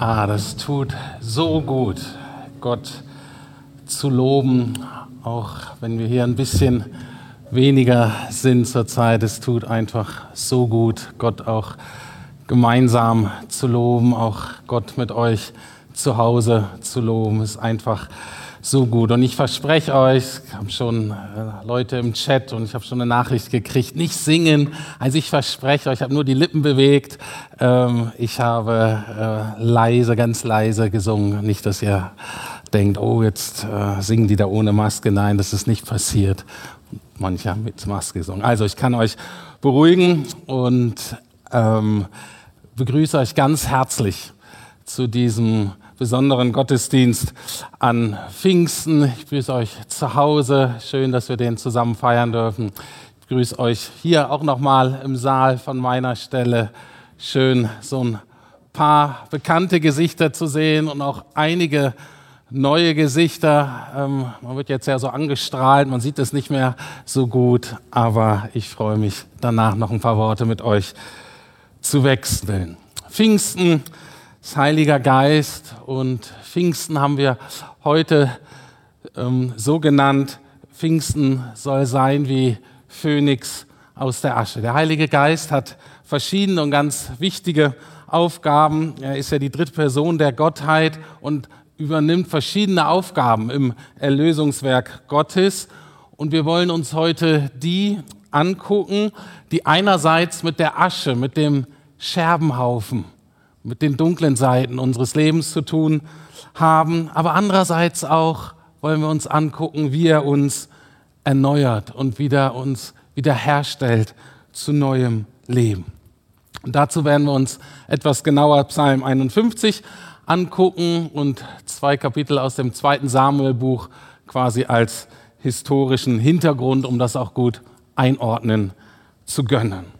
Ah, das tut so gut, Gott zu loben, auch wenn wir hier ein bisschen weniger sind zurzeit. Es tut einfach so gut, Gott auch gemeinsam zu loben, auch Gott mit euch zu Hause zu loben. Es ist einfach so gut. Und ich verspreche euch, ich habe schon äh, Leute im Chat und ich habe schon eine Nachricht gekriegt, nicht singen. Also ich verspreche euch, ich habe nur die Lippen bewegt. Ähm, ich habe äh, leise, ganz leise gesungen. Nicht, dass ihr denkt, oh, jetzt äh, singen die da ohne Maske. Nein, das ist nicht passiert. Manche haben mit Maske gesungen. Also ich kann euch beruhigen und ähm, begrüße euch ganz herzlich zu diesem besonderen Gottesdienst an Pfingsten. Ich grüße euch zu Hause. Schön, dass wir den zusammen feiern dürfen. Ich grüße euch hier auch nochmal im Saal von meiner Stelle. Schön, so ein paar bekannte Gesichter zu sehen und auch einige neue Gesichter. Ähm, man wird jetzt ja so angestrahlt, man sieht es nicht mehr so gut, aber ich freue mich danach noch ein paar Worte mit euch zu wechseln. Pfingsten Heiliger Geist und Pfingsten haben wir heute ähm, so genannt. Pfingsten soll sein wie Phönix aus der Asche. Der Heilige Geist hat verschiedene und ganz wichtige Aufgaben. Er ist ja die dritte Person der Gottheit und übernimmt verschiedene Aufgaben im Erlösungswerk Gottes. Und wir wollen uns heute die angucken, die einerseits mit der Asche, mit dem Scherbenhaufen, mit den dunklen Seiten unseres Lebens zu tun haben, aber andererseits auch wollen wir uns angucken, wie er uns erneuert und wieder uns wiederherstellt zu neuem Leben. Und dazu werden wir uns etwas genauer Psalm 51 angucken und zwei Kapitel aus dem zweiten Samuelbuch quasi als historischen Hintergrund, um das auch gut einordnen zu gönnen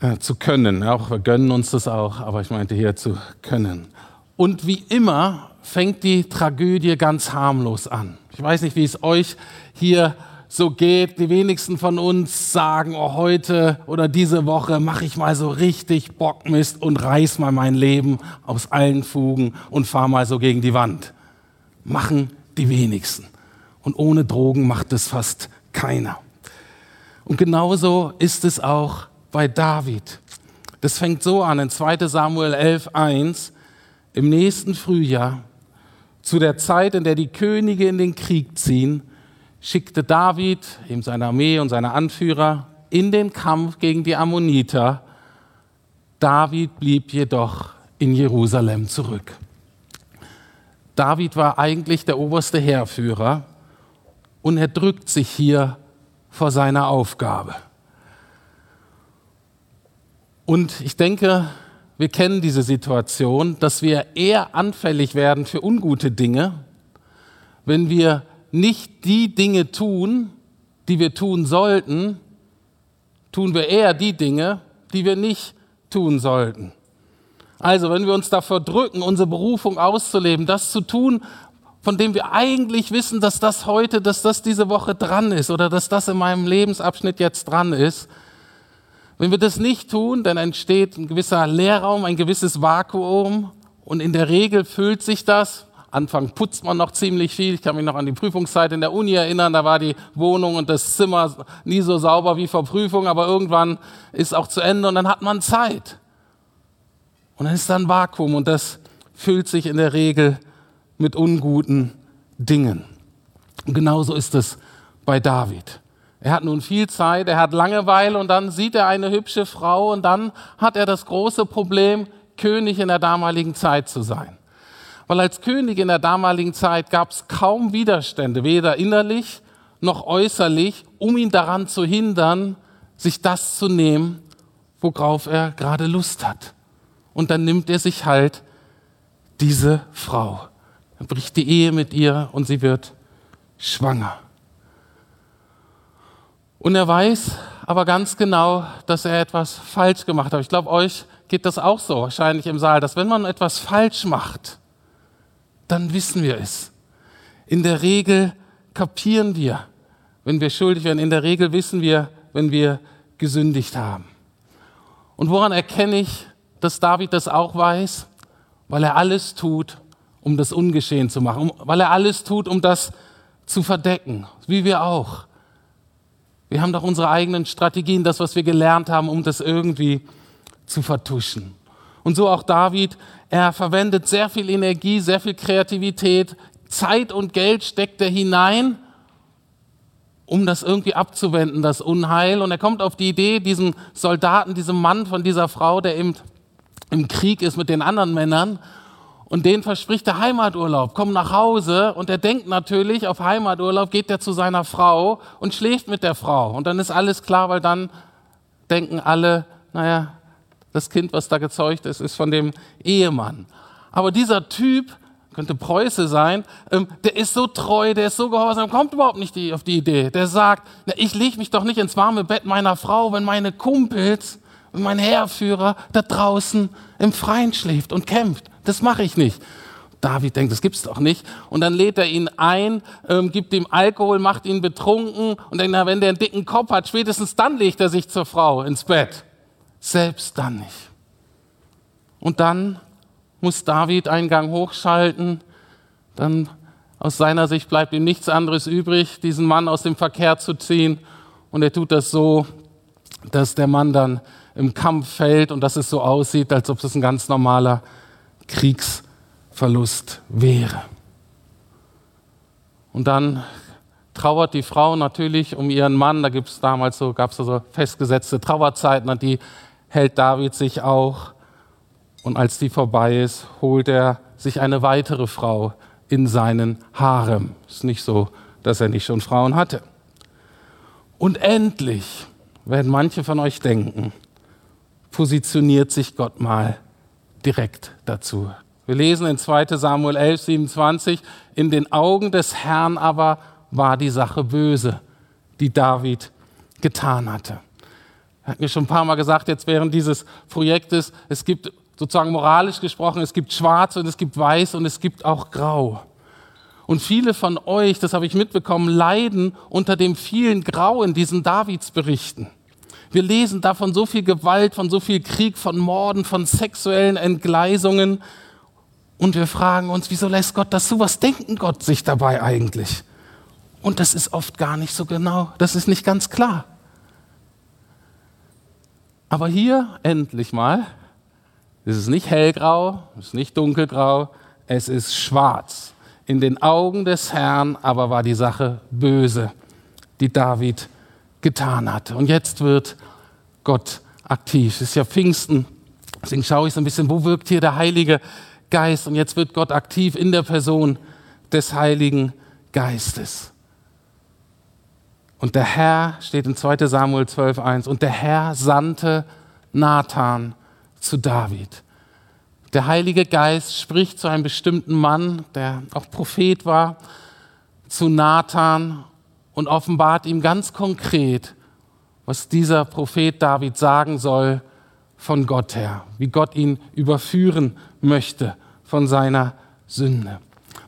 äh, zu können. Auch wir gönnen uns das auch, aber ich meinte hier zu können. Und wie immer fängt die Tragödie ganz harmlos an. Ich weiß nicht, wie es euch hier so geht. Die wenigsten von uns sagen, oh, heute oder diese Woche mache ich mal so richtig Bockmist und reiß mal mein Leben aus allen Fugen und fahre mal so gegen die Wand. Machen die wenigsten. Und ohne Drogen macht es fast keiner. Und genauso ist es auch bei David. Das fängt so an in 2 Samuel 11, 1. Im nächsten Frühjahr, zu der Zeit, in der die Könige in den Krieg ziehen, schickte David, ihm seine Armee und seine Anführer, in den Kampf gegen die Ammoniter. David blieb jedoch in Jerusalem zurück. David war eigentlich der oberste Heerführer und er drückt sich hier vor seiner Aufgabe. Und ich denke, wir kennen diese Situation, dass wir eher anfällig werden für ungute Dinge, wenn wir nicht die Dinge tun, die wir tun sollten, tun wir eher die Dinge, die wir nicht tun sollten. Also, wenn wir uns davor drücken, unsere Berufung auszuleben, das zu tun, von dem wir eigentlich wissen, dass das heute, dass das diese Woche dran ist oder dass das in meinem Lebensabschnitt jetzt dran ist, wenn wir das nicht tun, dann entsteht ein gewisser Leerraum, ein gewisses Vakuum und in der Regel füllt sich das. Anfang putzt man noch ziemlich viel. Ich kann mich noch an die Prüfungszeit in der Uni erinnern. Da war die Wohnung und das Zimmer nie so sauber wie vor Prüfung, aber irgendwann ist auch zu Ende und dann hat man Zeit. Und dann ist da ein Vakuum und das füllt sich in der Regel mit unguten Dingen. Und genauso ist es bei David. Er hat nun viel Zeit, er hat Langeweile und dann sieht er eine hübsche Frau und dann hat er das große Problem, König in der damaligen Zeit zu sein. Weil als König in der damaligen Zeit gab es kaum Widerstände, weder innerlich noch äußerlich, um ihn daran zu hindern, sich das zu nehmen, worauf er gerade Lust hat. Und dann nimmt er sich halt diese Frau. Er bricht die Ehe mit ihr und sie wird schwanger. Und er weiß aber ganz genau, dass er etwas falsch gemacht hat. Ich glaube, euch geht das auch so, wahrscheinlich im Saal, dass wenn man etwas falsch macht, dann wissen wir es. In der Regel kapieren wir, wenn wir schuldig werden. In der Regel wissen wir, wenn wir gesündigt haben. Und woran erkenne ich, dass David das auch weiß? weil er alles tut, um das ungeschehen zu machen, weil er alles tut, um das zu verdecken, wie wir auch. Wir haben doch unsere eigenen Strategien, das, was wir gelernt haben, um das irgendwie zu vertuschen. Und so auch David, er verwendet sehr viel Energie, sehr viel Kreativität, Zeit und Geld steckt er hinein, um das irgendwie abzuwenden, das Unheil. Und er kommt auf die Idee, diesen Soldaten, diesem Mann von dieser Frau, der eben im Krieg ist mit den anderen Männern, und den verspricht er Heimaturlaub, komm nach Hause. Und er denkt natürlich, auf Heimaturlaub geht er zu seiner Frau und schläft mit der Frau. Und dann ist alles klar, weil dann denken alle, naja, das Kind, was da gezeugt ist, ist von dem Ehemann. Aber dieser Typ, könnte Preuße sein, ähm, der ist so treu, der ist so gehorsam, kommt überhaupt nicht die, auf die Idee. Der sagt, na, ich lege mich doch nicht ins warme Bett meiner Frau, wenn meine Kumpels, wenn mein Heerführer da draußen im Freien schläft und kämpft. Das mache ich nicht. David denkt, das gibt's doch nicht. Und dann lädt er ihn ein, ähm, gibt ihm Alkohol, macht ihn betrunken und denkt, na, wenn der einen dicken Kopf hat, spätestens dann legt er sich zur Frau ins Bett. Selbst dann nicht. Und dann muss David einen Gang hochschalten. Dann aus seiner Sicht bleibt ihm nichts anderes übrig, diesen Mann aus dem Verkehr zu ziehen. Und er tut das so, dass der Mann dann im Kampf fällt und dass es so aussieht, als ob es ein ganz normaler Kriegsverlust wäre. Und dann trauert die Frau natürlich um ihren Mann. Da gibt es damals so, gab so festgesetzte Trauerzeiten, an die hält David sich auch. Und als die vorbei ist, holt er sich eine weitere Frau in seinen Harem. Ist nicht so, dass er nicht schon Frauen hatte. Und endlich werden manche von euch denken, positioniert sich Gott mal direkt dazu. Wir lesen in 2 Samuel 11, 27, in den Augen des Herrn aber war die Sache böse, die David getan hatte. Er hat mir schon ein paar Mal gesagt, jetzt während dieses Projektes, es gibt sozusagen moralisch gesprochen, es gibt schwarz und es gibt weiß und es gibt auch grau. Und viele von euch, das habe ich mitbekommen, leiden unter dem vielen Grau in diesen Davidsberichten. Wir lesen davon so viel Gewalt, von so viel Krieg, von Morden, von sexuellen Entgleisungen. Und wir fragen uns, wieso lässt Gott das zu? Was denken Gott sich dabei eigentlich? Und das ist oft gar nicht so genau. Das ist nicht ganz klar. Aber hier endlich mal, es ist nicht hellgrau, es ist nicht dunkelgrau, es ist schwarz. In den Augen des Herrn aber war die Sache böse, die David getan hatte. Und jetzt wird Gott aktiv. Es ist ja Pfingsten, deswegen schaue ich so ein bisschen, wo wirkt hier der Heilige Geist? Und jetzt wird Gott aktiv in der Person des Heiligen Geistes. Und der Herr, steht in 2 Samuel 12.1, und der Herr sandte Nathan zu David. Der Heilige Geist spricht zu einem bestimmten Mann, der auch Prophet war, zu Nathan und offenbart ihm ganz konkret, was dieser Prophet David sagen soll von Gott her, wie Gott ihn überführen möchte von seiner Sünde.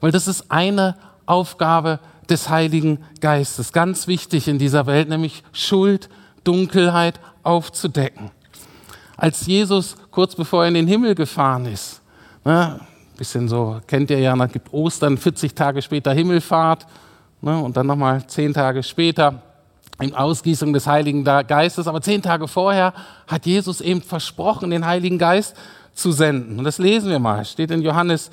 Weil das ist eine Aufgabe des Heiligen Geistes, ganz wichtig in dieser Welt, nämlich Schuld, Dunkelheit aufzudecken. Als Jesus kurz bevor er in den Himmel gefahren ist, ne, bisschen so, kennt ihr ja, dann gibt Ostern, 40 Tage später Himmelfahrt ne, und dann nochmal 10 Tage später in Ausgießung des Heiligen Geistes. Aber zehn Tage vorher hat Jesus eben versprochen, den Heiligen Geist zu senden. Und das lesen wir mal. Steht in Johannes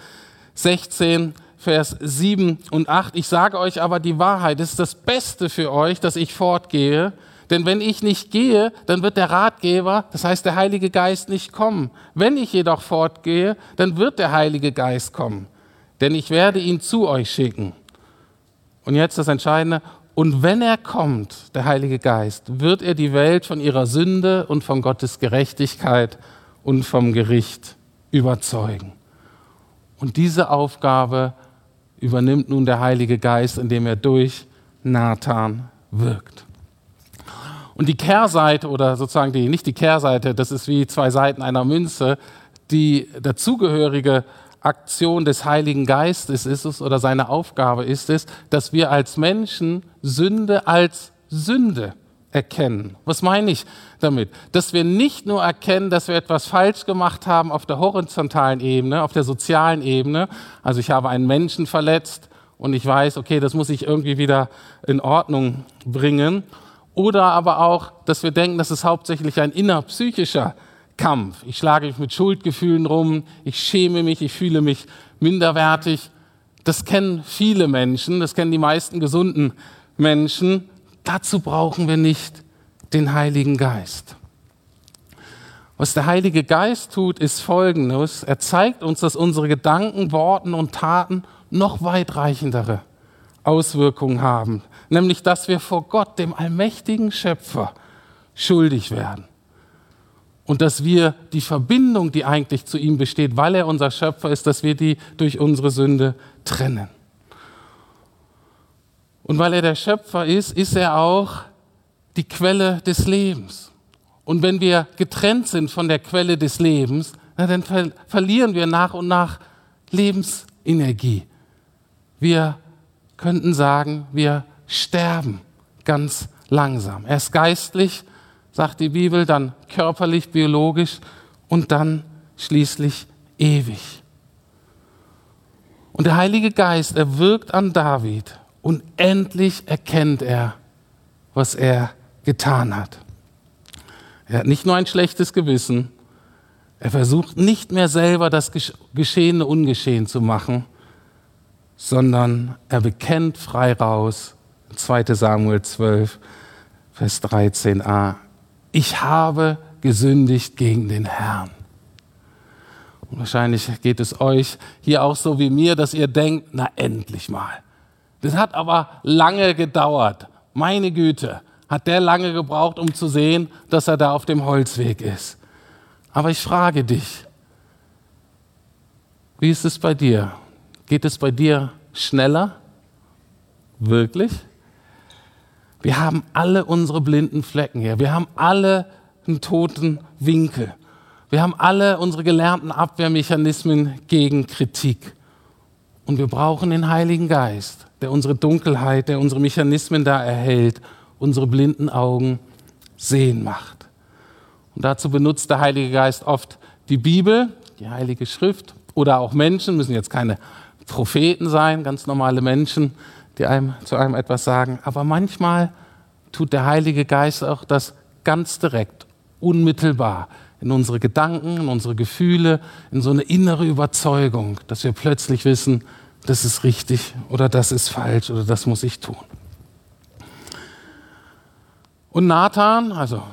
16, Vers 7 und 8. Ich sage euch aber die Wahrheit. Es ist das Beste für euch, dass ich fortgehe. Denn wenn ich nicht gehe, dann wird der Ratgeber, das heißt der Heilige Geist, nicht kommen. Wenn ich jedoch fortgehe, dann wird der Heilige Geist kommen. Denn ich werde ihn zu euch schicken. Und jetzt das Entscheidende. Und wenn er kommt, der Heilige Geist, wird er die Welt von ihrer Sünde und von Gottes Gerechtigkeit und vom Gericht überzeugen. Und diese Aufgabe übernimmt nun der Heilige Geist, indem er durch Nathan wirkt. Und die Kehrseite oder sozusagen die, nicht die Kehrseite, das ist wie zwei Seiten einer Münze, die dazugehörige Aktion des Heiligen Geistes ist es oder seine Aufgabe ist es, dass wir als Menschen Sünde als Sünde erkennen. Was meine ich damit? Dass wir nicht nur erkennen, dass wir etwas falsch gemacht haben auf der horizontalen Ebene, auf der sozialen Ebene. Also ich habe einen Menschen verletzt und ich weiß, okay, das muss ich irgendwie wieder in Ordnung bringen. Oder aber auch, dass wir denken, das ist hauptsächlich ein innerpsychischer Kampf. Ich schlage mich mit Schuldgefühlen rum, ich schäme mich, ich fühle mich minderwertig. Das kennen viele Menschen, das kennen die meisten gesunden Menschen. Dazu brauchen wir nicht den Heiligen Geist. Was der Heilige Geist tut, ist Folgendes. Er zeigt uns, dass unsere Gedanken, Worten und Taten noch weitreichendere Auswirkungen haben. Nämlich, dass wir vor Gott, dem allmächtigen Schöpfer, schuldig werden. Und dass wir die Verbindung, die eigentlich zu ihm besteht, weil er unser Schöpfer ist, dass wir die durch unsere Sünde trennen. Und weil er der Schöpfer ist, ist er auch die Quelle des Lebens. Und wenn wir getrennt sind von der Quelle des Lebens, na, dann ver verlieren wir nach und nach Lebensenergie. Wir könnten sagen, wir sterben ganz langsam. Erst geistlich, sagt die Bibel, dann körperlich, biologisch und dann schließlich ewig. Und der Heilige Geist, er wirkt an David und endlich erkennt er, was er getan hat. Er hat nicht nur ein schlechtes Gewissen, er versucht nicht mehr selber das Geschehene ungeschehen zu machen, sondern er bekennt frei raus, 2 Samuel 12, Vers 13a, ich habe gesündigt gegen den Herrn. Und wahrscheinlich geht es euch hier auch so wie mir, dass ihr denkt, na endlich mal. Das hat aber lange gedauert. Meine Güte, hat der lange gebraucht, um zu sehen, dass er da auf dem Holzweg ist. Aber ich frage dich, wie ist es bei dir? Geht es bei dir schneller? Wirklich? Wir haben alle unsere blinden Flecken hier. Wir haben alle einen toten Winkel. Wir haben alle unsere gelernten Abwehrmechanismen gegen Kritik. Und wir brauchen den Heiligen Geist, der unsere Dunkelheit, der unsere Mechanismen da erhält, unsere blinden Augen sehen macht. Und dazu benutzt der Heilige Geist oft die Bibel, die Heilige Schrift oder auch Menschen, müssen jetzt keine Propheten sein, ganz normale Menschen, die einem zu einem etwas sagen. Aber manchmal tut der Heilige Geist auch das ganz direkt, unmittelbar in unsere Gedanken, in unsere Gefühle, in so eine innere Überzeugung, dass wir plötzlich wissen, das ist richtig oder das ist falsch oder das muss ich tun. Und Nathan, also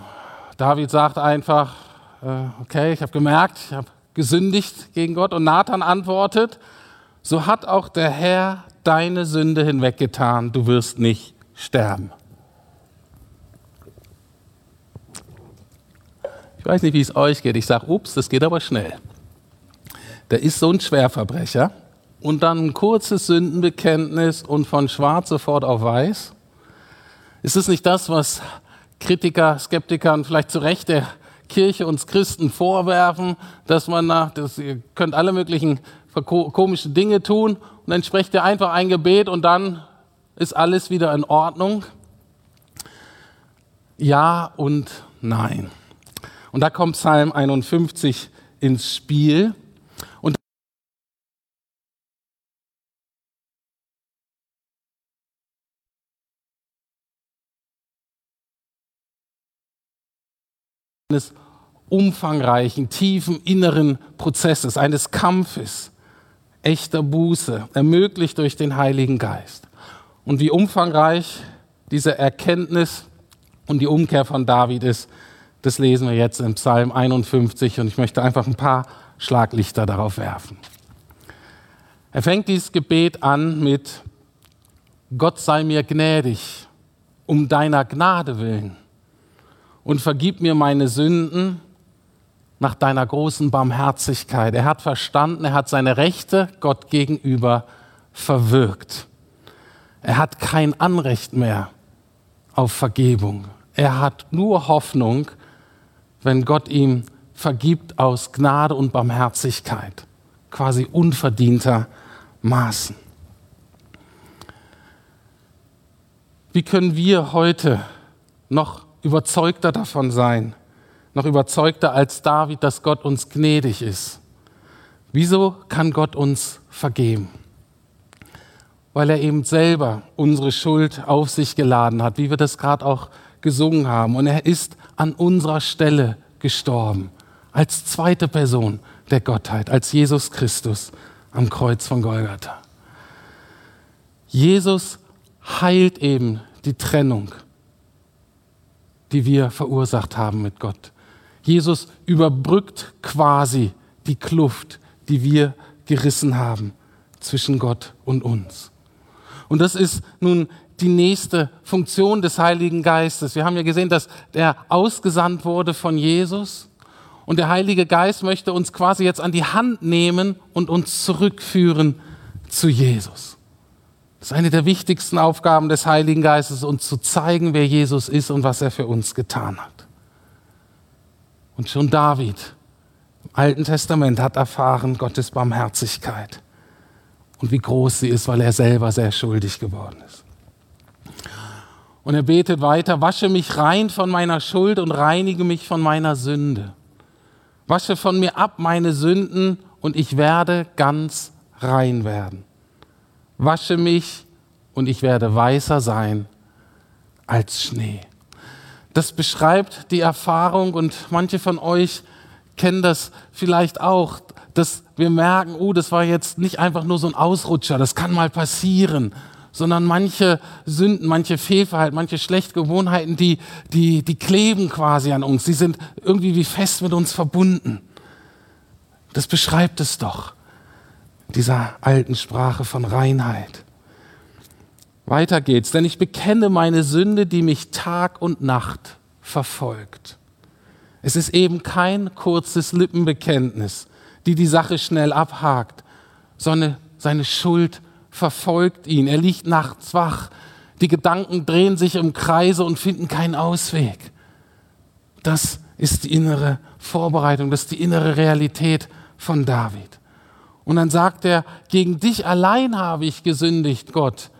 David sagt einfach, äh, okay, ich habe gemerkt, ich habe gesündigt gegen Gott. Und Nathan antwortet, so hat auch der Herr deine Sünde hinweggetan, du wirst nicht sterben. Ich weiß nicht, wie es euch geht. Ich sage, ups, das geht aber schnell. Der ist so ein Schwerverbrecher und dann ein kurzes Sündenbekenntnis und von schwarz sofort auf weiß. Ist es nicht das, was Kritiker, Skeptiker und vielleicht zu Recht der Kirche uns Christen vorwerfen, dass man nach, das, ihr könnt alle möglichen komische Dinge tun und dann sprecht ihr einfach ein Gebet und dann ist alles wieder in Ordnung. Ja und nein. Und da kommt Psalm 51 ins Spiel. Und eines umfangreichen, tiefen inneren Prozesses, eines Kampfes, echter Buße, ermöglicht durch den Heiligen Geist. Und wie umfangreich diese Erkenntnis und die Umkehr von David ist, das lesen wir jetzt im Psalm 51 und ich möchte einfach ein paar Schlaglichter darauf werfen. Er fängt dieses Gebet an mit Gott sei mir gnädig, um deiner Gnade willen und vergib mir meine Sünden nach deiner großen Barmherzigkeit. Er hat verstanden, er hat seine Rechte Gott gegenüber verwirkt. Er hat kein Anrecht mehr auf Vergebung. Er hat nur Hoffnung, wenn Gott ihm vergibt aus Gnade und Barmherzigkeit, quasi unverdienter Maßen. Wie können wir heute noch überzeugter davon sein, noch überzeugter als David, dass Gott uns gnädig ist. Wieso kann Gott uns vergeben? Weil er eben selber unsere Schuld auf sich geladen hat, wie wir das gerade auch gesungen haben. Und er ist an unserer Stelle gestorben, als zweite Person der Gottheit, als Jesus Christus am Kreuz von Golgatha. Jesus heilt eben die Trennung, die wir verursacht haben mit Gott. Jesus überbrückt quasi die Kluft, die wir gerissen haben zwischen Gott und uns. Und das ist nun die nächste Funktion des Heiligen Geistes. Wir haben ja gesehen, dass er ausgesandt wurde von Jesus und der Heilige Geist möchte uns quasi jetzt an die Hand nehmen und uns zurückführen zu Jesus. Das ist eine der wichtigsten Aufgaben des Heiligen Geistes, uns zu zeigen, wer Jesus ist und was er für uns getan hat. Und schon David im Alten Testament hat erfahren Gottes Barmherzigkeit und wie groß sie ist, weil er selber sehr schuldig geworden ist. Und er betet weiter, wasche mich rein von meiner Schuld und reinige mich von meiner Sünde. Wasche von mir ab meine Sünden und ich werde ganz rein werden. Wasche mich und ich werde weißer sein als Schnee. Das beschreibt die Erfahrung und manche von euch kennen das vielleicht auch, dass wir merken, oh, das war jetzt nicht einfach nur so ein Ausrutscher, das kann mal passieren, sondern manche Sünden, manche Fehlverhalten, manche schlechte Gewohnheiten, die, die, die kleben quasi an uns. Sie sind irgendwie wie fest mit uns verbunden. Das beschreibt es doch, dieser alten Sprache von Reinheit. Weiter geht's, denn ich bekenne meine Sünde, die mich Tag und Nacht verfolgt. Es ist eben kein kurzes Lippenbekenntnis, die die Sache schnell abhakt, sondern seine Schuld verfolgt ihn. Er liegt nachts wach. Die Gedanken drehen sich im Kreise und finden keinen Ausweg. Das ist die innere Vorbereitung, das ist die innere Realität von David. Und dann sagt er, gegen dich allein habe ich gesündigt, Gott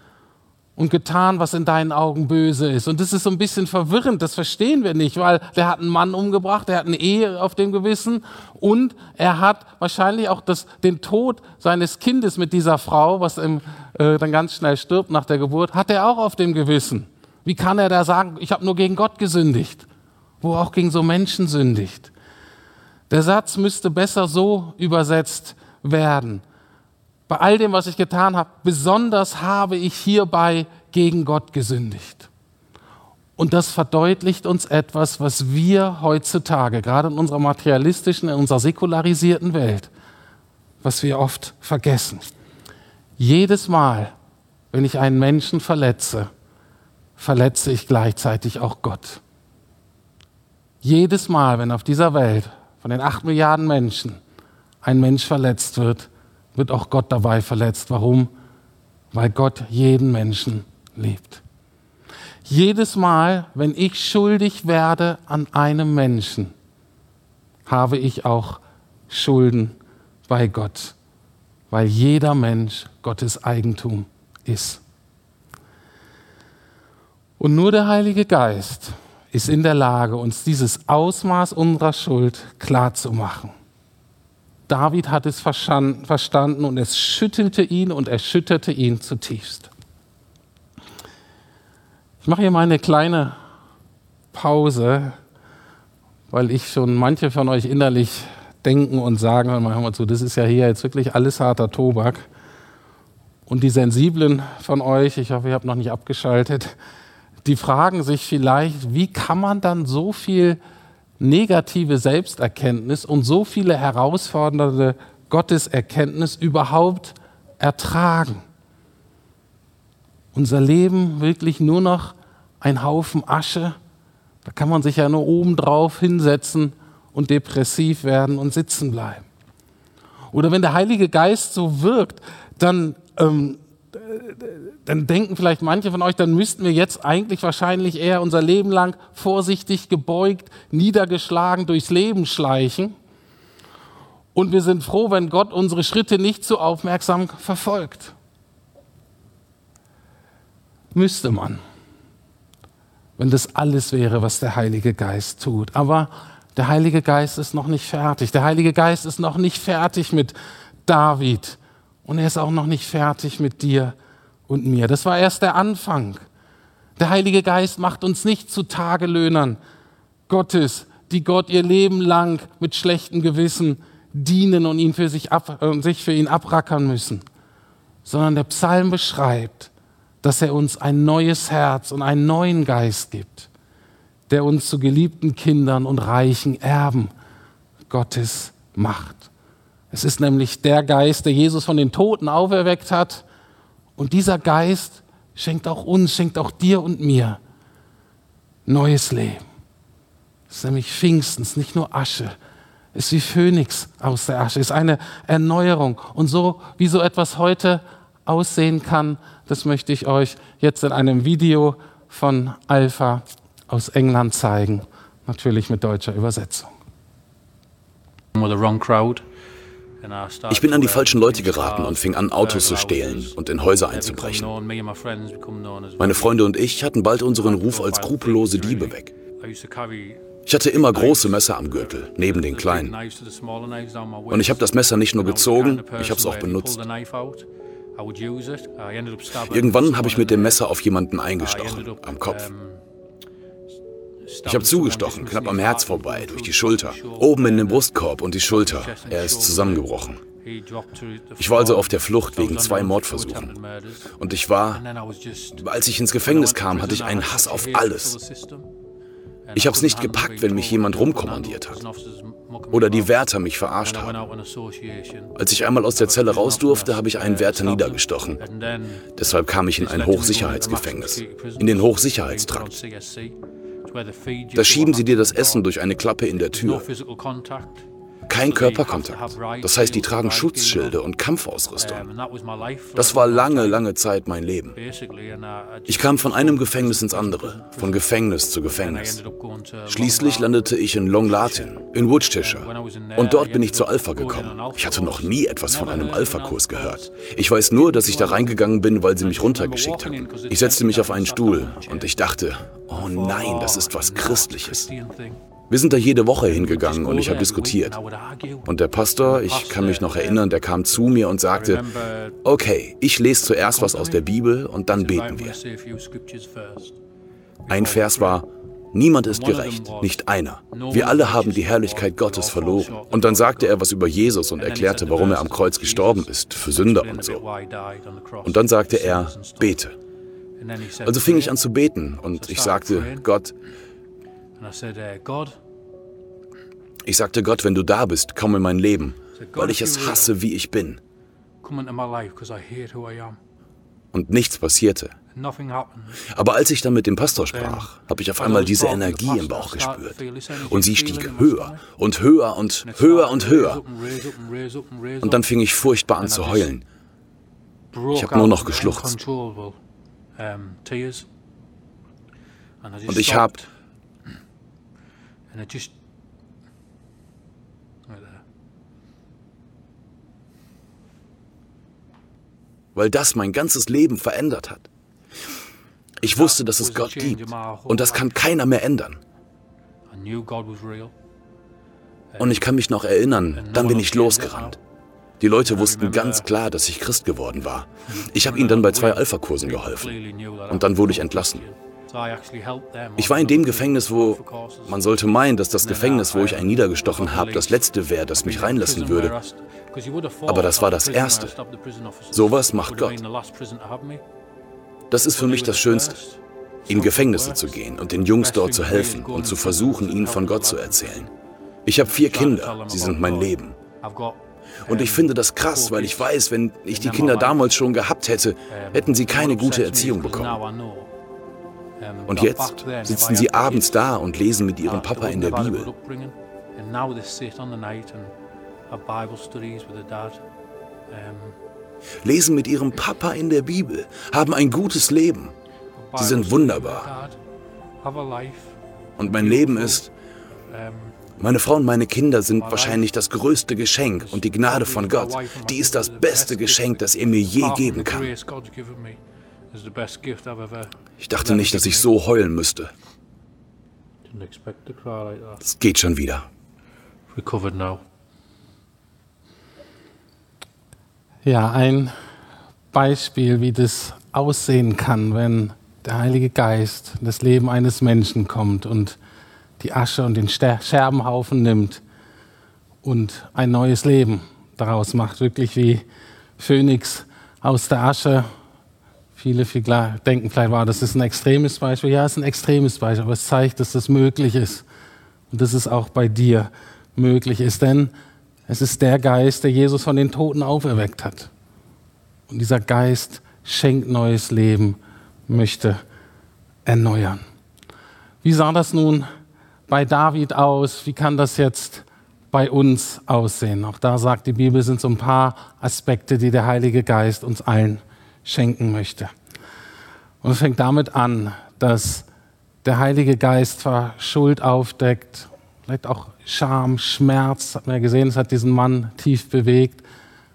und getan, was in deinen Augen böse ist. Und das ist so ein bisschen verwirrend, das verstehen wir nicht, weil der hat einen Mann umgebracht, der hat eine Ehe auf dem Gewissen und er hat wahrscheinlich auch das, den Tod seines Kindes mit dieser Frau, was im, äh, dann ganz schnell stirbt nach der Geburt, hat er auch auf dem Gewissen. Wie kann er da sagen, ich habe nur gegen Gott gesündigt, wo auch gegen so Menschen sündigt? Der Satz müsste besser so übersetzt werden bei all dem, was ich getan habe, besonders habe ich hierbei gegen Gott gesündigt. Und das verdeutlicht uns etwas, was wir heutzutage, gerade in unserer materialistischen, in unserer säkularisierten Welt, was wir oft vergessen. Jedes Mal, wenn ich einen Menschen verletze, verletze ich gleichzeitig auch Gott. Jedes Mal, wenn auf dieser Welt von den acht Milliarden Menschen ein Mensch verletzt wird, wird auch Gott dabei verletzt. Warum? Weil Gott jeden Menschen liebt. Jedes Mal, wenn ich schuldig werde an einem Menschen, habe ich auch Schulden bei Gott, weil jeder Mensch Gottes Eigentum ist. Und nur der Heilige Geist ist in der Lage, uns dieses Ausmaß unserer Schuld klarzumachen. David hat es verstanden und es schüttelte ihn und erschütterte ihn zutiefst. Ich mache hier mal eine kleine Pause, weil ich schon manche von euch innerlich denken und sagen, hör mal, hör mal zu, das ist ja hier jetzt wirklich alles harter Tobak. Und die Sensiblen von euch, ich hoffe, ihr habt noch nicht abgeschaltet, die fragen sich vielleicht, wie kann man dann so viel negative Selbsterkenntnis und so viele herausfordernde Gotteserkenntnis überhaupt ertragen. Unser Leben wirklich nur noch ein Haufen Asche. Da kann man sich ja nur oben drauf hinsetzen und depressiv werden und sitzen bleiben. Oder wenn der Heilige Geist so wirkt, dann ähm, dann denken vielleicht manche von euch, dann müssten wir jetzt eigentlich wahrscheinlich eher unser Leben lang vorsichtig gebeugt, niedergeschlagen durchs Leben schleichen. Und wir sind froh, wenn Gott unsere Schritte nicht so aufmerksam verfolgt. Müsste man. wenn das alles wäre, was der Heilige Geist tut. Aber der Heilige Geist ist noch nicht fertig. Der Heilige Geist ist noch nicht fertig mit David. Und er ist auch noch nicht fertig mit dir und mir. Das war erst der Anfang. Der Heilige Geist macht uns nicht zu Tagelöhnern Gottes, die Gott ihr Leben lang mit schlechtem Gewissen dienen und ihn für sich, ab, äh, sich für ihn abrackern müssen, sondern der Psalm beschreibt, dass er uns ein neues Herz und einen neuen Geist gibt, der uns zu geliebten Kindern und reichen Erben Gottes macht. Es ist nämlich der Geist, der Jesus von den Toten auferweckt hat. Und dieser Geist schenkt auch uns, schenkt auch dir und mir neues Leben. Es ist nämlich Pfingstens, nicht nur Asche. Es ist wie Phönix aus der Asche, es ist eine Erneuerung. Und so, wie so etwas heute aussehen kann, das möchte ich euch jetzt in einem Video von Alpha aus England zeigen, natürlich mit deutscher Übersetzung. Ich bin an die falschen Leute geraten und fing an, Autos zu stehlen und in Häuser einzubrechen. Meine Freunde und ich hatten bald unseren Ruf als skrupellose Diebe weg. Ich hatte immer große Messer am Gürtel, neben den kleinen. Und ich habe das Messer nicht nur gezogen, ich habe es auch benutzt. Irgendwann habe ich mit dem Messer auf jemanden eingestochen, am Kopf. Ich habe zugestochen, knapp am Herz vorbei, durch die Schulter, oben in den Brustkorb und die Schulter. Er ist zusammengebrochen. Ich war also auf der Flucht wegen zwei Mordversuchen. Und ich war, als ich ins Gefängnis kam, hatte ich einen Hass auf alles. Ich habe es nicht gepackt, wenn mich jemand rumkommandiert hat. Oder die Wärter mich verarscht haben. Als ich einmal aus der Zelle raus durfte, habe ich einen Wärter niedergestochen. Deshalb kam ich in ein Hochsicherheitsgefängnis, in den Hochsicherheitstrakt. Da schieben sie dir das Essen durch eine Klappe in der Tür. Kein Körperkontakt. Das heißt, die tragen Schutzschilde und Kampfausrüstung. Das war lange, lange Zeit mein Leben. Ich kam von einem Gefängnis ins andere, von Gefängnis zu Gefängnis. Schließlich landete ich in Long Latin, in Worcestershire. Und dort bin ich zu Alpha gekommen. Ich hatte noch nie etwas von einem Alpha-Kurs gehört. Ich weiß nur, dass ich da reingegangen bin, weil sie mich runtergeschickt haben. Ich setzte mich auf einen Stuhl und ich dachte, oh nein, das ist was Christliches. Wir sind da jede Woche hingegangen und ich habe diskutiert. Und der Pastor, ich kann mich noch erinnern, der kam zu mir und sagte, okay, ich lese zuerst was aus der Bibel und dann beten wir. Ein Vers war, Niemand ist gerecht, nicht einer. Wir alle haben die Herrlichkeit Gottes verloren. Und dann sagte er was über Jesus und erklärte, warum er am Kreuz gestorben ist, für Sünder und so. Und dann sagte er, bete. Also fing ich an zu beten und ich sagte, Gott, ich sagte Gott, wenn du da bist, komm in mein Leben, weil ich es hasse, wie ich bin. Und nichts passierte. Aber als ich dann mit dem Pastor sprach, habe ich auf einmal diese Energie im Bauch gespürt. Und sie stieg höher und höher und höher und höher. Und dann fing ich furchtbar an zu heulen. Ich habe nur noch geschluchzt. Und ich habe And it just Weil das mein ganzes Leben verändert hat. Ich wusste, dass es Gott gibt und das kann keiner mehr ändern. Und ich kann mich noch erinnern, dann bin ich losgerannt. Die Leute wussten ganz klar, dass ich Christ geworden war. Ich habe ihnen dann bei zwei Alpha-Kursen geholfen. Und dann wurde ich entlassen. Ich war in dem Gefängnis, wo man sollte meinen, dass das Gefängnis, wo ich einen niedergestochen habe, das letzte wäre, das mich reinlassen würde. Aber das war das erste. Sowas macht Gott. Das ist für mich das Schönste, in Gefängnisse zu gehen und den Jungs dort zu helfen und zu versuchen, ihnen von Gott zu erzählen. Ich habe vier Kinder, sie sind mein Leben. Und ich finde das krass, weil ich weiß, wenn ich die Kinder damals schon gehabt hätte, hätten sie keine gute Erziehung bekommen. Und jetzt sitzen sie abends da und lesen mit ihrem Papa in der Bibel. Lesen mit ihrem Papa in der Bibel, haben ein gutes Leben. Sie sind wunderbar. Und mein Leben ist, meine Frau und meine Kinder sind wahrscheinlich das größte Geschenk und die Gnade von Gott, die ist das beste Geschenk, das er mir je geben kann. Ich dachte nicht, dass ich so heulen müsste. Es geht schon wieder. Ja, ein Beispiel, wie das aussehen kann, wenn der Heilige Geist in das Leben eines Menschen kommt und die Asche und den Scherbenhaufen nimmt und ein neues Leben daraus macht. Wirklich wie Phönix aus der Asche. Viele, viele denken vielleicht, wow, das ist ein extremes Beispiel. Ja, es ist ein extremes Beispiel, aber es zeigt, dass das möglich ist. Und dass es auch bei dir möglich ist. Denn es ist der Geist, der Jesus von den Toten auferweckt hat. Und dieser Geist schenkt neues Leben, möchte erneuern. Wie sah das nun bei David aus? Wie kann das jetzt bei uns aussehen? Auch da sagt die Bibel, sind so ein paar Aspekte, die der Heilige Geist uns allen schenken möchte. Und es fängt damit an, dass der Heilige Geist zwar Schuld aufdeckt, vielleicht auch Scham, Schmerz, hat man ja gesehen, es hat diesen Mann tief bewegt,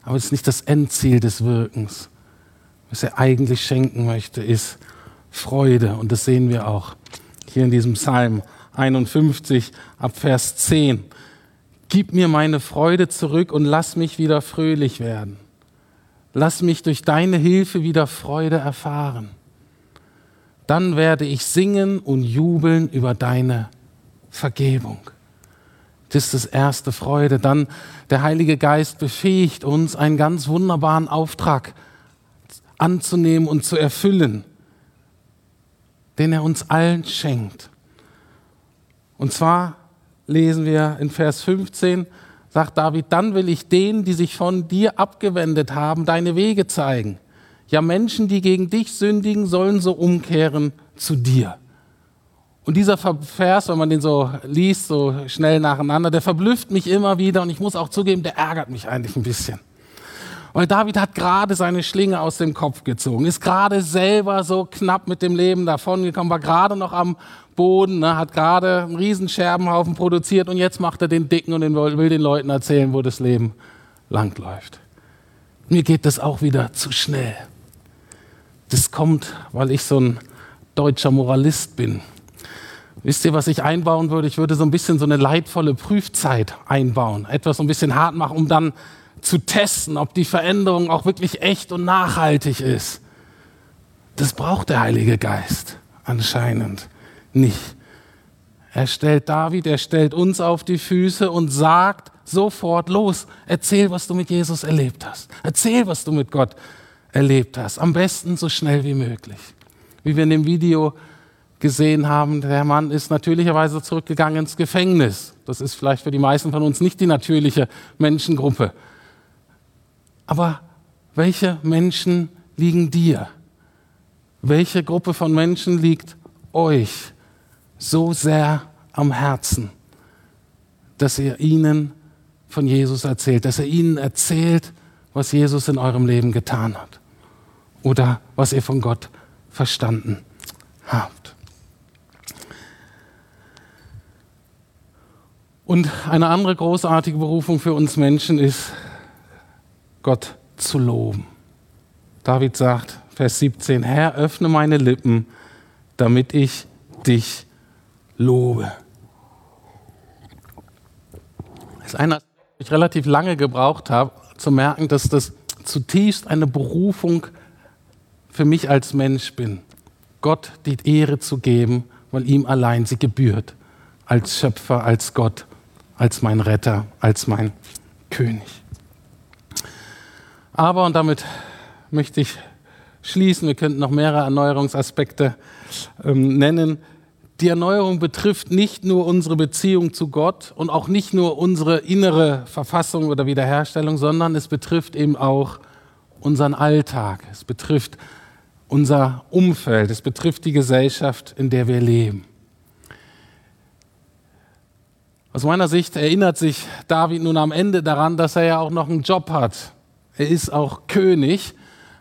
aber es ist nicht das Endziel des Wirkens. Was er eigentlich schenken möchte, ist Freude. Und das sehen wir auch hier in diesem Psalm 51 ab Vers 10. Gib mir meine Freude zurück und lass mich wieder fröhlich werden. Lass mich durch deine Hilfe wieder Freude erfahren. Dann werde ich singen und jubeln über deine Vergebung. Das ist das erste Freude. Dann der Heilige Geist befähigt uns, einen ganz wunderbaren Auftrag anzunehmen und zu erfüllen, den er uns allen schenkt. Und zwar lesen wir in Vers 15, sagt David, dann will ich denen, die sich von dir abgewendet haben, deine Wege zeigen. Ja, Menschen, die gegen dich sündigen, sollen so umkehren zu dir. Und dieser Vers, wenn man den so liest, so schnell nacheinander, der verblüfft mich immer wieder und ich muss auch zugeben, der ärgert mich eigentlich ein bisschen. Weil David hat gerade seine Schlinge aus dem Kopf gezogen, ist gerade selber so knapp mit dem Leben davongekommen, war gerade noch am Boden, ne, hat gerade einen riesen Scherbenhaufen produziert und jetzt macht er den Dicken und will den Leuten erzählen, wo das Leben langläuft. Mir geht das auch wieder zu schnell. Das kommt, weil ich so ein deutscher Moralist bin. Wisst ihr, was ich einbauen würde? Ich würde so ein bisschen so eine leidvolle Prüfzeit einbauen. Etwas so ein bisschen hart machen, um dann zu testen, ob die Veränderung auch wirklich echt und nachhaltig ist. Das braucht der Heilige Geist anscheinend nicht. Er stellt David, er stellt uns auf die Füße und sagt sofort los, erzähl, was du mit Jesus erlebt hast. Erzähl, was du mit Gott erlebt hast. Am besten so schnell wie möglich. Wie wir in dem Video gesehen haben, der Mann ist natürlicherweise zurückgegangen ins Gefängnis. Das ist vielleicht für die meisten von uns nicht die natürliche Menschengruppe. Aber welche Menschen liegen dir? Welche Gruppe von Menschen liegt euch so sehr am Herzen, dass ihr ihnen von Jesus erzählt, dass er ihnen erzählt, was Jesus in eurem Leben getan hat oder was ihr von Gott verstanden habt? Und eine andere großartige Berufung für uns Menschen ist, Gott zu loben. David sagt, Vers 17, Herr, öffne meine Lippen, damit ich dich lobe. Das ist einer, ich relativ lange gebraucht habe, zu merken, dass das zutiefst eine Berufung für mich als Mensch bin. Gott die Ehre zu geben, weil ihm allein sie gebührt, als Schöpfer, als Gott als mein Retter, als mein König. Aber, und damit möchte ich schließen, wir könnten noch mehrere Erneuerungsaspekte ähm, nennen. Die Erneuerung betrifft nicht nur unsere Beziehung zu Gott und auch nicht nur unsere innere Verfassung oder Wiederherstellung, sondern es betrifft eben auch unseren Alltag. Es betrifft unser Umfeld. Es betrifft die Gesellschaft, in der wir leben. Aus meiner Sicht erinnert sich David nun am Ende daran, dass er ja auch noch einen Job hat. Er ist auch König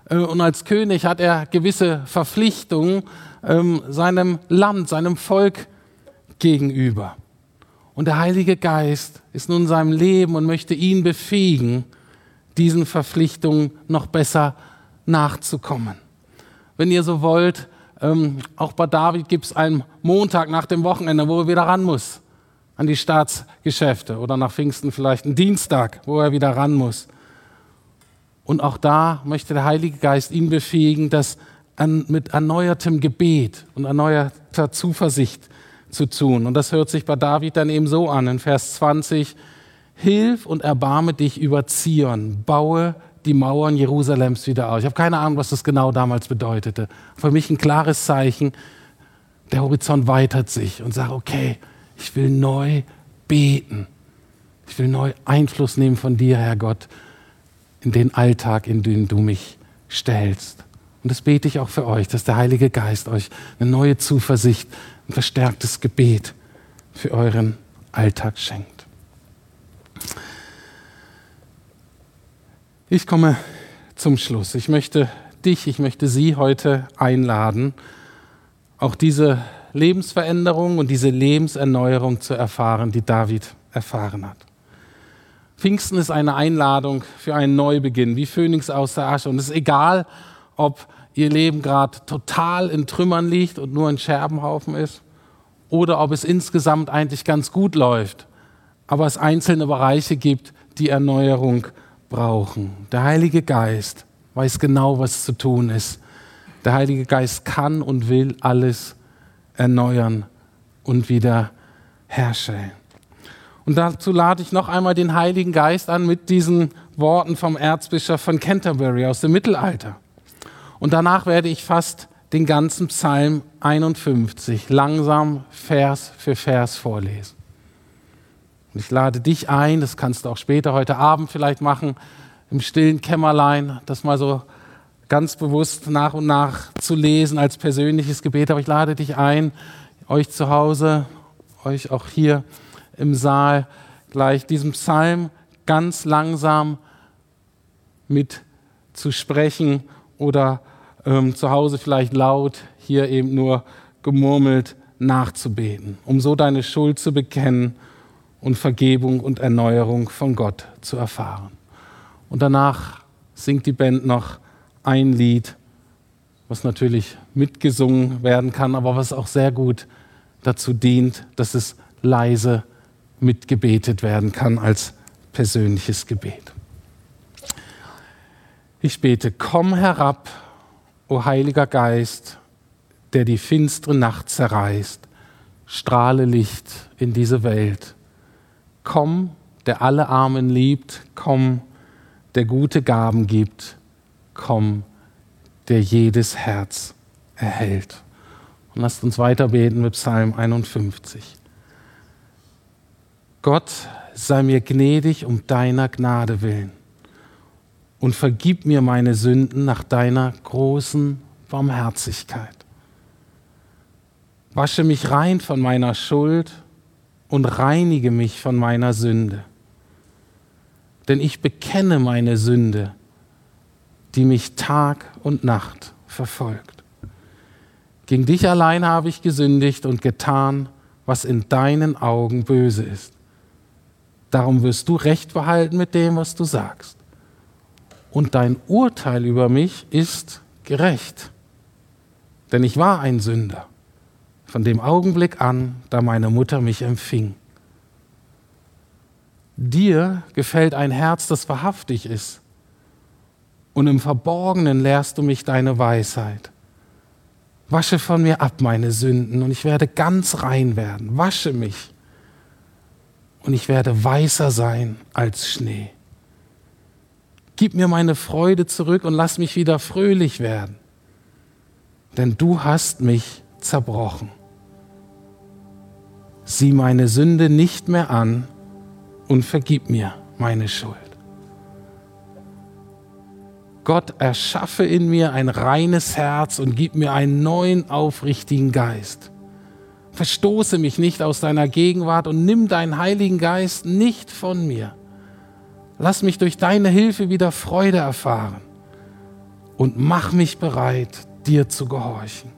äh, und als König hat er gewisse Verpflichtungen ähm, seinem Land, seinem Volk gegenüber. Und der Heilige Geist ist nun in seinem Leben und möchte ihn befähigen, diesen Verpflichtungen noch besser nachzukommen. wenn ihr so wollt, ähm, auch bei David gibt es einen Montag nach dem Wochenende, wo er wieder ran muss an die Staatsgeschäfte oder nach Pfingsten vielleicht einen Dienstag, wo er wieder ran muss. Und auch da möchte der Heilige Geist ihn befähigen, das an, mit erneuertem Gebet und erneuerter Zuversicht zu tun. Und das hört sich bei David dann eben so an, in Vers 20, Hilf und erbarme dich über Zion, baue die Mauern Jerusalems wieder aus. Ich habe keine Ahnung, was das genau damals bedeutete. Für mich ein klares Zeichen, der Horizont weitert sich und sagt, okay, ich will neu beten. Ich will neu Einfluss nehmen von dir, Herr Gott, in den Alltag, in den du mich stellst. Und das bete ich auch für euch, dass der Heilige Geist euch eine neue Zuversicht, ein verstärktes Gebet für euren Alltag schenkt. Ich komme zum Schluss. Ich möchte dich, ich möchte Sie heute einladen, auch diese Lebensveränderung und diese Lebenserneuerung zu erfahren, die David erfahren hat. Pfingsten ist eine Einladung für einen Neubeginn, wie Phönix aus der Asche. Und es ist egal, ob ihr Leben gerade total in Trümmern liegt und nur ein Scherbenhaufen ist, oder ob es insgesamt eigentlich ganz gut läuft, aber es einzelne Bereiche gibt, die Erneuerung brauchen. Der Heilige Geist weiß genau, was zu tun ist. Der Heilige Geist kann und will alles erneuern und wieder herstellen. Und dazu lade ich noch einmal den Heiligen Geist an mit diesen Worten vom Erzbischof von Canterbury aus dem Mittelalter. Und danach werde ich fast den ganzen Psalm 51 langsam Vers für Vers vorlesen. Und ich lade dich ein, das kannst du auch später heute Abend vielleicht machen, im stillen Kämmerlein, das mal so ganz bewusst nach und nach zu lesen als persönliches Gebet. Aber ich lade dich ein, euch zu Hause, euch auch hier im Saal, gleich diesem Psalm ganz langsam mit zu sprechen oder ähm, zu Hause vielleicht laut, hier eben nur gemurmelt nachzubeten, um so deine Schuld zu bekennen und Vergebung und Erneuerung von Gott zu erfahren. Und danach singt die Band noch ein Lied, was natürlich mitgesungen werden kann, aber was auch sehr gut dazu dient, dass es leise mitgebetet werden kann als persönliches Gebet. Ich bete, komm herab, o Heiliger Geist, der die finstere Nacht zerreißt, strahle Licht in diese Welt Komm, der alle Armen liebt, komm, der gute Gaben gibt, komm, der jedes Herz erhält. Und lasst uns weiter beten mit Psalm 51. Gott sei mir gnädig um deiner Gnade willen und vergib mir meine Sünden nach deiner großen Barmherzigkeit. Wasche mich rein von meiner Schuld und reinige mich von meiner Sünde. Denn ich bekenne meine Sünde, die mich Tag und Nacht verfolgt. Gegen dich allein habe ich gesündigt und getan, was in deinen Augen böse ist. Darum wirst du Recht behalten mit dem, was du sagst. Und dein Urteil über mich ist gerecht. Denn ich war ein Sünder von dem Augenblick an, da meine Mutter mich empfing. Dir gefällt ein Herz, das wahrhaftig ist, und im Verborgenen lehrst du mich deine Weisheit. Wasche von mir ab meine Sünden, und ich werde ganz rein werden. Wasche mich, und ich werde weißer sein als Schnee. Gib mir meine Freude zurück und lass mich wieder fröhlich werden, denn du hast mich zerbrochen sieh meine Sünde nicht mehr an und vergib mir meine Schuld. Gott, erschaffe in mir ein reines Herz und gib mir einen neuen, aufrichtigen Geist. Verstoße mich nicht aus deiner Gegenwart und nimm deinen Heiligen Geist nicht von mir. Lass mich durch deine Hilfe wieder Freude erfahren und mach mich bereit, dir zu gehorchen.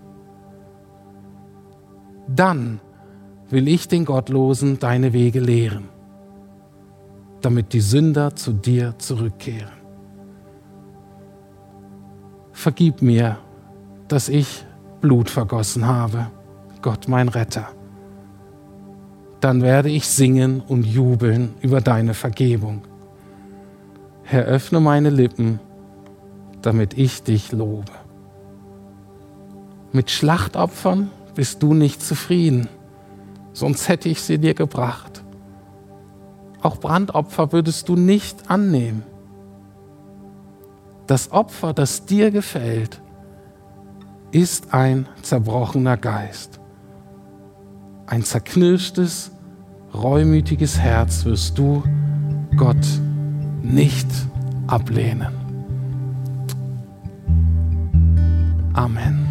Dann will ich den Gottlosen deine Wege lehren, damit die Sünder zu dir zurückkehren. Vergib mir dass ich Blut vergossen habe, Gott mein Retter. Dann werde ich singen und jubeln über deine Vergebung. Herr, öffne meine Lippen, damit ich dich lobe. Mit Schlachtopfern bist du nicht zufrieden, sonst hätte ich sie dir gebracht. Auch Brandopfer würdest du nicht annehmen. Das Opfer, das dir gefällt, ist ein zerbrochener Geist. Ein zerknirschtes, reumütiges Herz wirst du, Gott, nicht ablehnen. Amen.